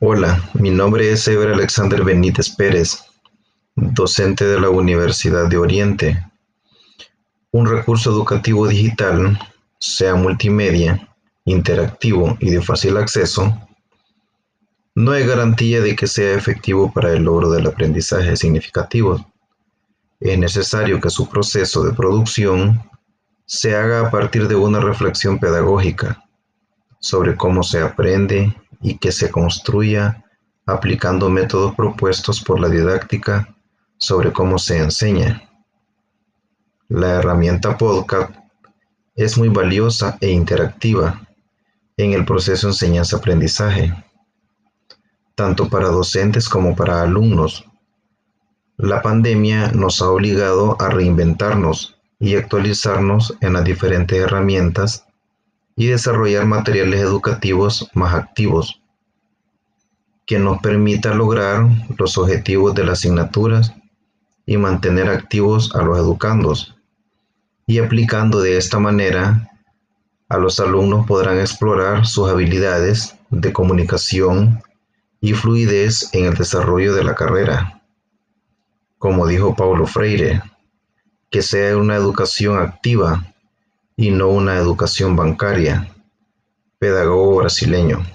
Hola, mi nombre es Eber Alexander Benítez Pérez, docente de la Universidad de Oriente. Un recurso educativo digital, sea multimedia, interactivo y de fácil acceso, no hay garantía de que sea efectivo para el logro del aprendizaje significativo. Es necesario que su proceso de producción se haga a partir de una reflexión pedagógica sobre cómo se aprende y que se construya aplicando métodos propuestos por la didáctica sobre cómo se enseña. La herramienta podcast es muy valiosa e interactiva en el proceso enseñanza-aprendizaje, tanto para docentes como para alumnos. La pandemia nos ha obligado a reinventarnos y actualizarnos en las diferentes herramientas y desarrollar materiales educativos más activos, que nos permita lograr los objetivos de las asignaturas y mantener activos a los educandos. Y aplicando de esta manera, a los alumnos podrán explorar sus habilidades de comunicación y fluidez en el desarrollo de la carrera. Como dijo Paulo Freire, que sea una educación activa y no una educación bancaria. Pedagogo brasileño.